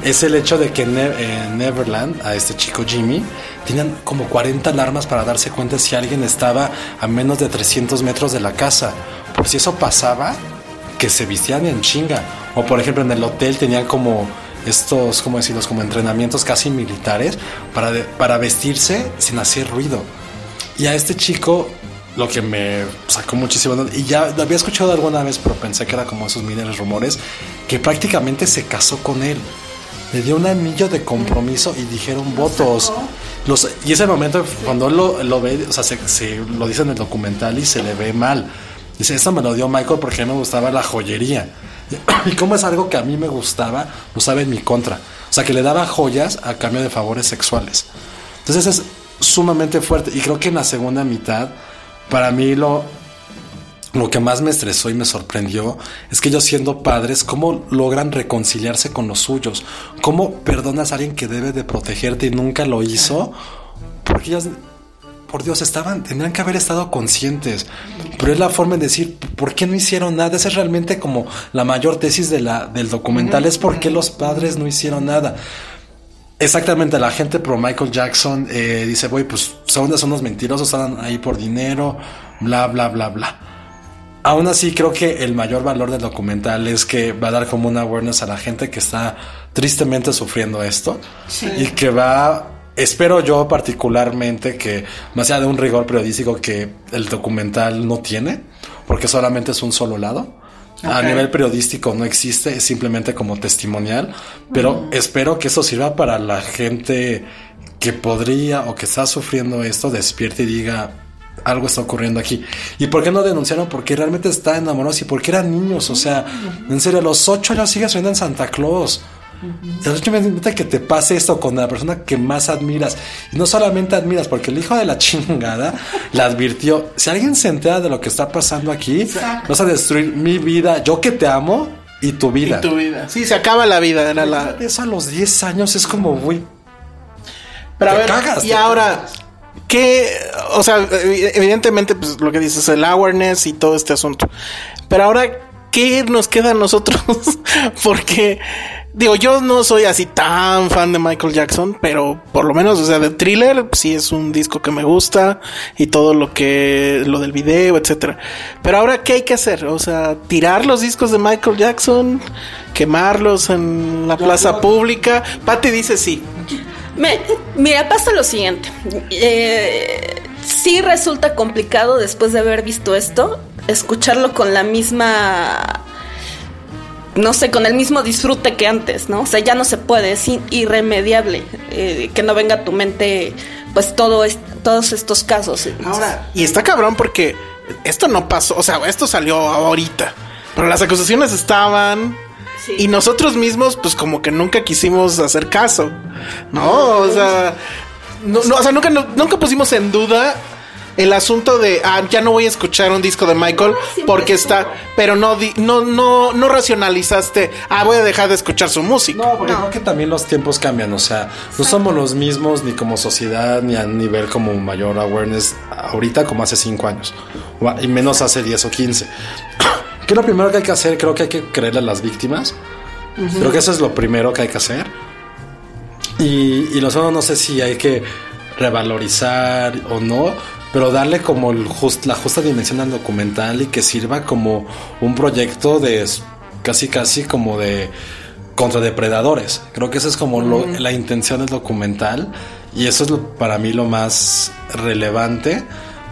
S3: es el hecho de que en, Ne- en Neverland, a este chico Jimmy, tenían como 40 alarmas para darse cuenta si alguien estaba a menos de 300 metros de la casa. Por si eso pasaba, que se vistían en chinga. O por ejemplo en el hotel tenían como estos, ¿cómo decirlos? Como entrenamientos casi militares para, de- para vestirse sin hacer ruido. Y a este chico lo que me sacó muchísimo, y ya lo había escuchado alguna vez, pero pensé que era como esos miles rumores, que prácticamente se casó con él. Le dio un anillo de compromiso y dijeron votos. Los, y ese momento, cuando él lo, lo ve, o sea, se, se lo dice en el documental y se le ve mal. Dice, esto me lo dio Michael porque a mí me gustaba la joyería. Y como es algo que a mí me gustaba, lo usaba en mi contra. O sea, que le daba joyas a cambio de favores sexuales. Entonces es sumamente fuerte. Y creo que en la segunda mitad, para mí lo, lo que más me estresó y me sorprendió es que ellos siendo padres, cómo logran reconciliarse con los suyos. Cómo perdonas a alguien que debe de protegerte y nunca lo hizo. Porque ellos, por Dios, estaban, tendrían que haber estado conscientes. Pero es la forma de decir, ¿por qué no hicieron nada? Esa es realmente como la mayor tesis de la, del documental, es por qué los padres no hicieron nada. Exactamente, la gente pro Michael Jackson eh, dice, güey, pues son, son unos mentirosos, están ahí por dinero, bla, bla, bla, bla. Aún así, creo que el mayor valor del documental es que va a dar como una awareness a la gente que está tristemente sufriendo esto y que va, espero yo particularmente que más allá de un rigor periodístico que el documental no tiene, porque solamente es un solo lado. A nivel periodístico no existe, es simplemente como testimonial, pero espero que eso sirva para la gente que podría o que está sufriendo esto, despierte y diga, algo está ocurriendo aquí. ¿Y por qué no denunciaron? Porque realmente está enamorados y porque eran niños. O sea, en serio, a los ocho años sigues viendo en Santa Claus. Y a los ocho años que te pase esto con la persona que más admiras. Y no solamente admiras, porque el hijo de la chingada le advirtió: si alguien se entera de lo que está pasando aquí, vas a destruir mi vida, yo que te amo y tu vida.
S4: Y tu vida. Sí, se acaba la vida. Era la.
S3: Eso a los 10 años es como, güey.
S4: Pero a ver,
S3: cagas,
S4: y ahora, ¿qué? O sea, ev- evidentemente, pues lo que dices, el awareness y todo este asunto. Pero ahora, ¿qué nos queda a nosotros? Porque, digo, yo no soy así tan fan de Michael Jackson, pero por lo menos, o sea, de thriller, sí es un disco que me gusta y todo lo que, lo del video, etcétera. Pero ahora, ¿qué hay que hacer? O sea, tirar los discos de Michael Jackson, quemarlos en la plaza pública. Patty dice sí.
S5: Me- mira, pasa lo siguiente. Eh, sí resulta complicado después de haber visto esto, escucharlo con la misma, no sé, con el mismo disfrute que antes, ¿no? O sea, ya no se puede, es irremediable eh, que no venga a tu mente, pues todo todos estos casos.
S4: Ahora, y está cabrón porque esto no pasó, o sea, esto salió ahorita, pero las acusaciones estaban
S5: Sí.
S4: y nosotros mismos, pues como que nunca quisimos hacer caso, ¿no? O sea, no, no, o sea, nunca, no- nunca pusimos en duda el asunto de, ah, ya no voy a escuchar un disco de Michael
S5: siempre
S4: porque está, pero no, di- no, no, no racionalizaste, ah, voy a dejar de escuchar su música.
S3: No, porque creo que también los tiempos cambian, o sea, no somos los mismos ni como sociedad ni a nivel como mayor awareness ahorita como hace cinco años, o a- y menos hace 10 o 15. ¿Qué es lo primero que hay que hacer? Creo que hay que creerle a las víctimas. Creo que eso es lo primero que hay que hacer. Y, y lo segundo, no sé si hay que revalorizar o no, pero darle como el just- la justa dimensión al documental y que sirva como un proyecto de casi casi como de contra depredadores. Creo que esa es como lo- la intención del documental y eso es lo- para mí lo más relevante.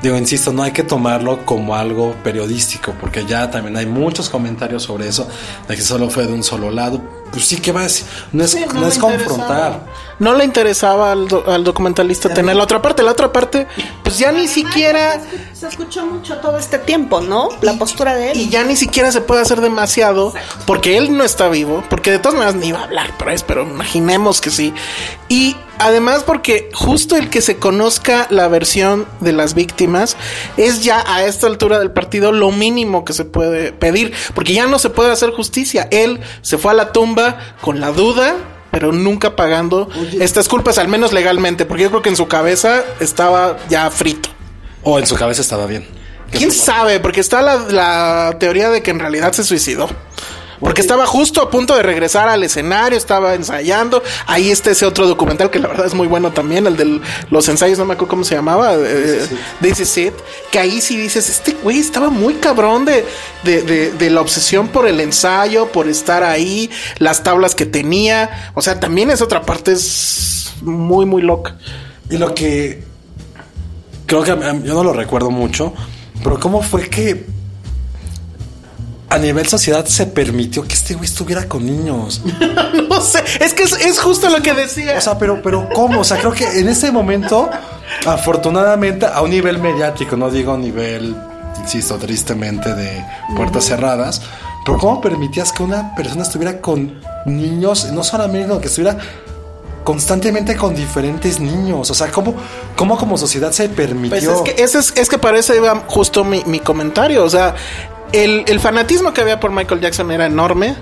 S3: Digo, insisto, no hay que tomarlo como algo periodístico, porque ya también hay muchos comentarios sobre eso, de que solo fue de un solo lado. Pues sí, ¿qué va a decir? No es,
S4: Sí,
S3: no es confrontar.
S4: interesaba. No le interesaba al, do- al documentalista tener la otra parte. La otra parte, pues ya ni siquiera.
S5: Se escuchó mucho todo este tiempo, ¿no? La postura de él.
S4: Y ya ni siquiera se puede hacer demasiado porque él no está vivo, porque de todas maneras ni iba a hablar por eso, pero imaginemos que sí. Y además porque justo el que se conozca la versión de las víctimas es ya a esta altura del partido lo mínimo que se puede pedir, porque ya no se puede hacer justicia. Él se fue a la tumba con la duda. Pero nunca pagando estas culpas, al menos legalmente, porque yo creo que en su cabeza estaba ya frito.
S3: O en su cabeza estaba bien.
S4: ¿Quién sabe? Porque está la, la teoría de que en realidad se suicidó. Porque estaba justo a punto de regresar al escenario, estaba ensayando. Ahí está ese otro documental que la verdad es muy bueno también, el de los ensayos, no me acuerdo cómo se llamaba, eh, This is It. Que ahí sí dices, este güey estaba muy cabrón de, de, de- de la obsesión por el ensayo, por estar ahí, las tablas que tenía. O sea, también es otra parte, es muy, muy loca.
S3: Y lo que creo que yo no lo recuerdo mucho, pero cómo fue que a nivel sociedad se permitió que este güey estuviera con niños.
S4: No sé, es que es, es justo lo que decía.
S3: O sea, pero, pero ¿cómo? O sea, creo que en ese momento, afortunadamente, a un nivel mediático, no digo a nivel, insisto, tristemente, de puertas cerradas, pero ¿cómo permitías que una persona estuviera con niños, no solamente no, que estuviera constantemente con diferentes niños? O sea, ¿cómo, cómo como sociedad se permitió?
S4: Pues es que, ese es, es que para eso iba justo mi, mi comentario. O sea, el, el fanatismo que había por Michael Jackson era enorme.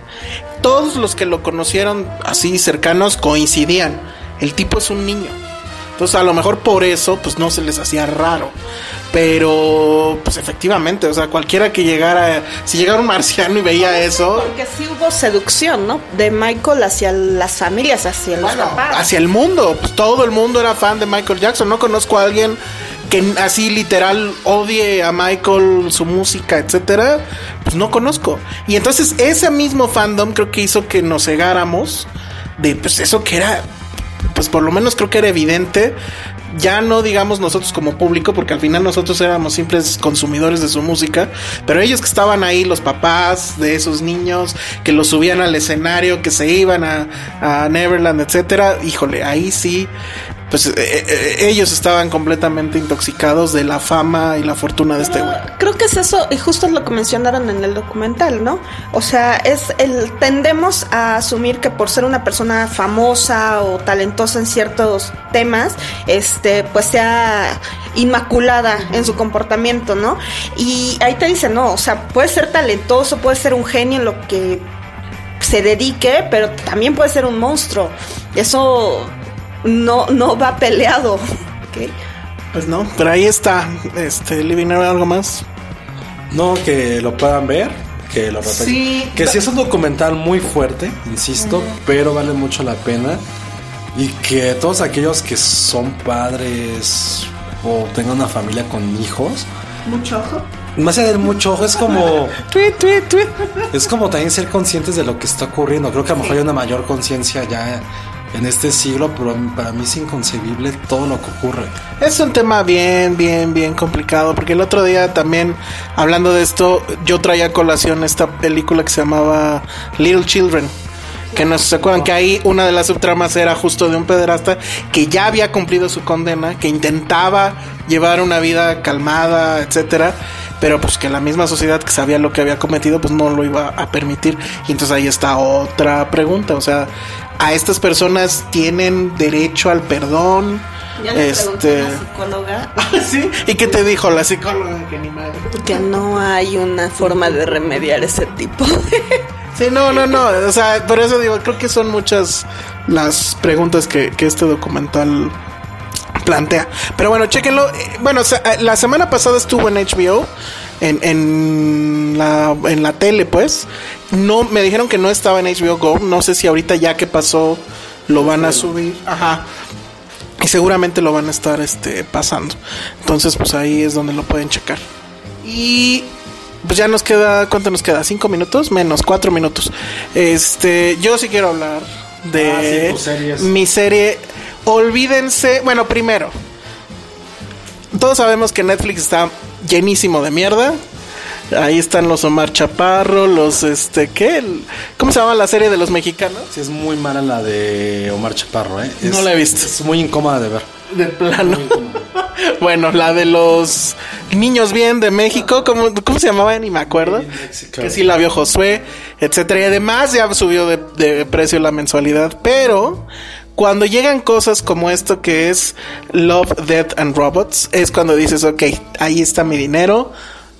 S4: Todos los que lo conocieron así cercanos coincidían. El tipo es un niño. Entonces, a lo mejor por eso, pues no se les hacía raro. Pero, pues efectivamente, o sea, cualquiera que llegara, si llegara un marciano y veía eso,
S5: Porque sí hubo seducción, ¿no? De Michael hacia las familias, hacia los
S4: Bueno,
S5: papás.
S4: hacia el mundo. Pues todo el mundo era fan de Michael Jackson. No conozco a alguien que así literal odie a Michael, su música, etcétera. Pues no conozco. Y entonces ese mismo fandom creo que hizo que nos cegáramos de pues eso que era, pues por lo menos creo que era evidente. Ya no digamos nosotros como público, porque al final nosotros éramos simples consumidores de su música, pero ellos que estaban ahí, los papás de esos niños, que los subían al escenario, que se iban a, a Neverland, etcétera, híjole, ahí sí, pues eh, eh, ellos estaban completamente intoxicados de la fama y la fortuna de este güey.
S5: Creo que es eso, y justo es lo que mencionaron en el documental, ¿no? O sea, es el tendemos a asumir que por ser una persona famosa o talentosa en ciertos temas, este, pues sea inmaculada en su comportamiento, ¿no? Y ahí te dicen, no, o sea, puede ser talentoso, puede ser un genio en lo que se dedique, pero también puede ser un monstruo. Eso no, no va peleado. ¿ok?
S4: Pues no, pero ahí está, este, Living algo más.
S3: No, que lo puedan ver, que lo.
S4: Sí.
S3: Que sí es un documental muy fuerte, insisto, pero vale mucho la pena. Y que todos aquellos que son padres o tengan una familia con hijos,
S5: Mucho ojo.
S3: más allá del mucho ojo, es como,
S4: Tweet, tweet, tweet.
S3: es como también ser conscientes de lo que está ocurriendo. Creo que a lo mejor hay una mayor conciencia ya en este siglo, pero para mí es inconcebible todo lo que ocurre.
S4: Es un tema bien, bien, bien complicado, porque el otro día también, hablando de esto, yo traía a colación esta película que se llamaba Little Children. Que no se acuerdan que ahí una de las subtramas era justo de un pederasta que ya había cumplido su condena, que intentaba llevar una vida calmada, etcétera, pero pues que la misma sociedad que sabía lo que había cometido, pues no lo iba a permitir. Y entonces ahí está otra pregunta, o sea, a estas personas tienen derecho al perdón.
S5: Ya le
S4: este
S5: a una psicóloga.
S4: Sí y qué te dijo la psicóloga que ni madre.
S5: Que no hay una forma de remediar ese tipo de...
S4: sí no no no. O sea por eso digo creo que son muchas las preguntas que, que este documental plantea. Pero bueno chéquenlo. Eh, bueno eh, la semana pasada estuvo en HBO en, en la en la tele pues no me dijeron que no estaba en HBO Go no sé si ahorita ya que pasó lo van a subir ajá y seguramente lo van a estar este pasando. Entonces, pues ahí es donde lo pueden checar. Y pues ya nos queda, ¿cuánto nos queda? ¿Cinco minutos? Menos, cuatro minutos. Este, yo sí quiero hablar de
S3: Ah, sí,
S4: mi serie. Olvídense, bueno, primero, todos sabemos que Netflix está llenísimo de mierda. Ahí están los Omar Chaparro, los este, ¿qué? ¿Cómo se llama la serie de los mexicanos?
S3: Sí, es muy mala la de Omar Chaparro, ¿eh? Es-
S4: No la he visto.
S3: Es muy incómoda de ver.
S4: De plano. bueno, la de los niños bien de México, ¿cómo, cómo se llamaba? Ni me acuerdo. Que sí la vio Josué, etcétera. Y además ya subió de, de precio la mensualidad. Pero cuando llegan cosas como esto que es Love, Death and Robots, es cuando dices, ok, ahí está mi dinero,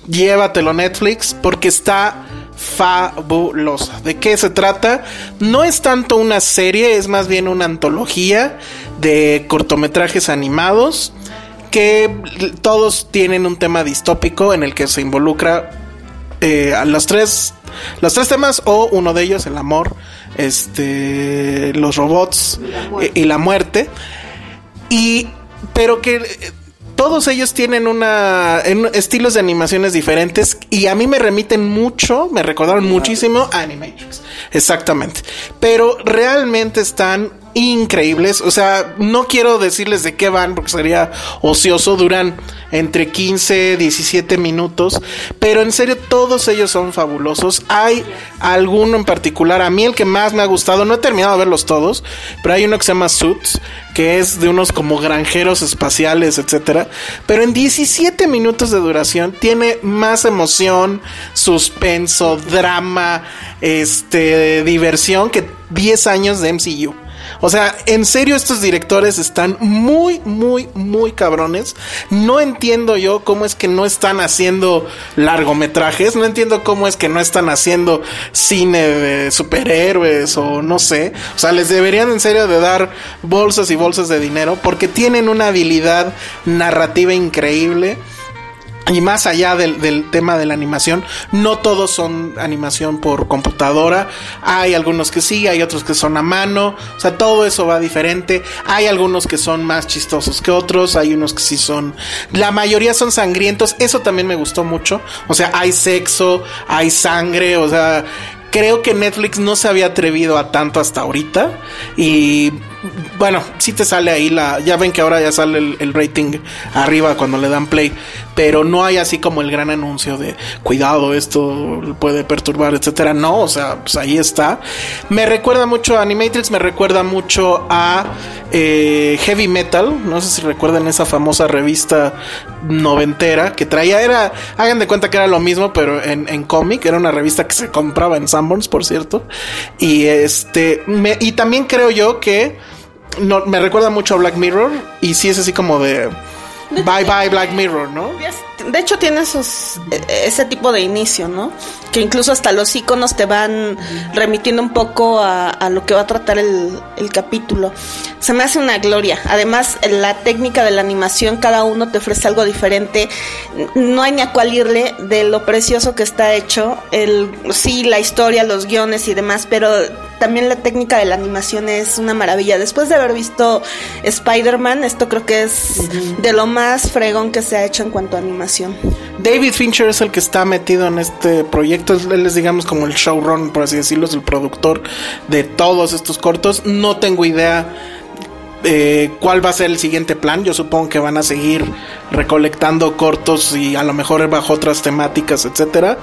S4: llévatelo Netflix, porque está fabulosa. ¿De qué se trata? No es tanto una serie, es más bien una antología de cortometrajes animados que todos tienen un tema distópico en el que se involucra eh, a los tres los tres temas o uno de ellos el amor este los robots y la muerte y pero que eh, todos ellos tienen una en- estilos de animaciones diferentes y a mí me remiten mucho, me recordaron muchísimo a Animatrix. Exactamente. Pero realmente están increíbles, o sea, no quiero decirles de qué van porque sería ocioso, duran entre 15, 17 minutos, pero en serio todos ellos son fabulosos. Hay alguno en particular, a mí el que más me ha gustado, no he terminado de verlos todos, pero hay uno que se llama Suits, que es de unos como granjeros espaciales, etcétera, pero en 17 minutos de duración tiene más emoción, suspenso, drama, este, diversión que 10 años de MCU. O sea, en serio estos directores están muy, muy, muy cabrones. No entiendo yo cómo es que no están haciendo largometrajes. No entiendo cómo es que no están haciendo cine de superhéroes o no sé. O sea, les deberían en serio de dar bolsas y bolsas de dinero porque tienen una habilidad narrativa increíble. Y más allá del, del tema de la animación, no todos son animación por computadora. Hay algunos que sí, hay otros que son a mano. O sea, todo eso va diferente. Hay algunos que son más chistosos que otros. Hay unos que sí son. La mayoría son sangrientos. Eso también me gustó mucho. O sea, hay sexo, hay sangre. O sea, creo que Netflix no se había atrevido a tanto hasta ahorita. Y bueno, sí te sale ahí la. Ya ven que ahora ya sale el, rating arriba cuando le dan play. Pero no hay así como el gran anuncio de cuidado, esto puede perturbar, etcétera. No, o sea, pues ahí está. Me recuerda mucho a Animatrix, me recuerda mucho a eh, Heavy Metal. No sé si recuerdan esa famosa revista noventera que traía. Era, hagan de cuenta que era lo mismo, pero en, en cómic. Era una revista que se compraba en Sanborns, por cierto. Y este, y también creo yo que no, me recuerda mucho a Black Mirror. Y sí es así como de bye bye Black Mirror, ¿no?
S5: De hecho tiene esos, eh, ese tipo de inicio, ¿no? Que incluso hasta los iconos te van remitiendo un poco a, a lo que va a tratar el, el capítulo. Se me hace una gloria. Además, la técnica de la animación, cada uno te ofrece algo diferente. No hay ni a cuál irle de lo precioso que está hecho. El, sí, la historia, los guiones y demás, pero también la técnica de la animación es una maravilla. Después de haber visto Spider-Man, esto creo que es de lo más fregón que se ha hecho en cuanto a animación.
S4: David Fincher es el que está metido en este proyecto. Él es, digamos, como el showrun, por así decirlo, es el productor de todos estos cortos. No tengo idea eh, cuál va a ser el siguiente plan. Yo supongo que van a seguir recolectando cortos y a lo mejor bajo otras temáticas, etcétera.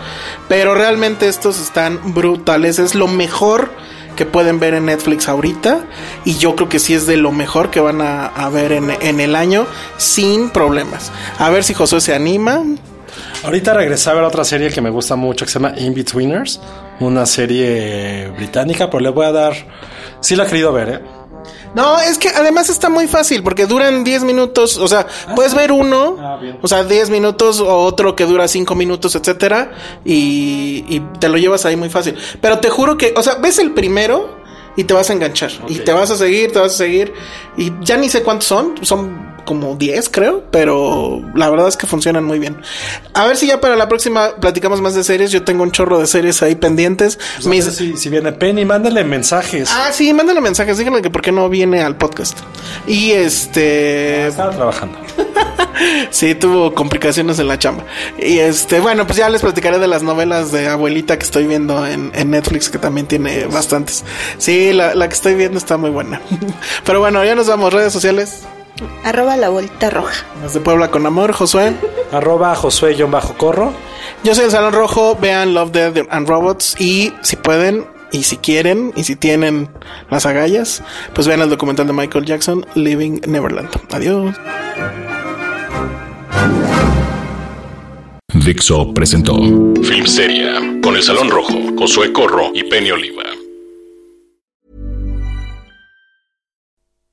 S4: Pero realmente estos están brutales. Es lo mejor que pueden ver en Netflix ahorita. Y yo creo que sí es de lo mejor que van a, ver en, en el año sin problemas. A ver si Josué se anima.
S3: Ahorita regresé a ver otra serie que me gusta mucho que se llama In-Betweeners. Una serie británica, pero le voy a dar... Sí la he querido ver, ¿eh?
S4: No, es que además está muy fácil porque duran 10 minutos, o sea, puedes ver uno,
S3: Ah,
S4: o sea, 10 minutos o otro que dura 5 minutos, etcétera, y, y te lo llevas ahí muy fácil. Pero te juro que, o sea, ves el primero y te vas a enganchar y te vas a seguir, te vas a seguir y ya ni sé cuántos son, son como 10 creo, pero la verdad es que funcionan muy bien. A ver si ya para la próxima platicamos más de series, yo tengo un chorro de series ahí pendientes.
S3: Pues
S4: Mis-
S3: no sé si, si viene Penny, mándale mensajes.
S4: Ah, sí, mándale mensajes, díganle que por qué no viene al podcast. Y este.
S3: Estaba trabajando.
S4: Sí, tuvo complicaciones en la chamba. Y este, bueno, pues ya les platicaré de las novelas de abuelita que estoy viendo en, en Netflix, que también tiene bastantes. Sí, la, la que estoy viendo está muy buena. Pero bueno, ya nos vamos. Redes sociales.
S5: Arroba la bolita roja.
S4: Desde Puebla con amor, Josué.
S3: arroba Josué-corro.
S4: Yo soy el Salón Rojo, vean Love, Death and Robots y si pueden y si quieren y si tienen las agallas, pues vean el documental de Michael Jackson, Living Neverland. Adiós.
S1: Dixo presentó Film Seria con el Salón Rojo, Josué Corro y Penny Oliva.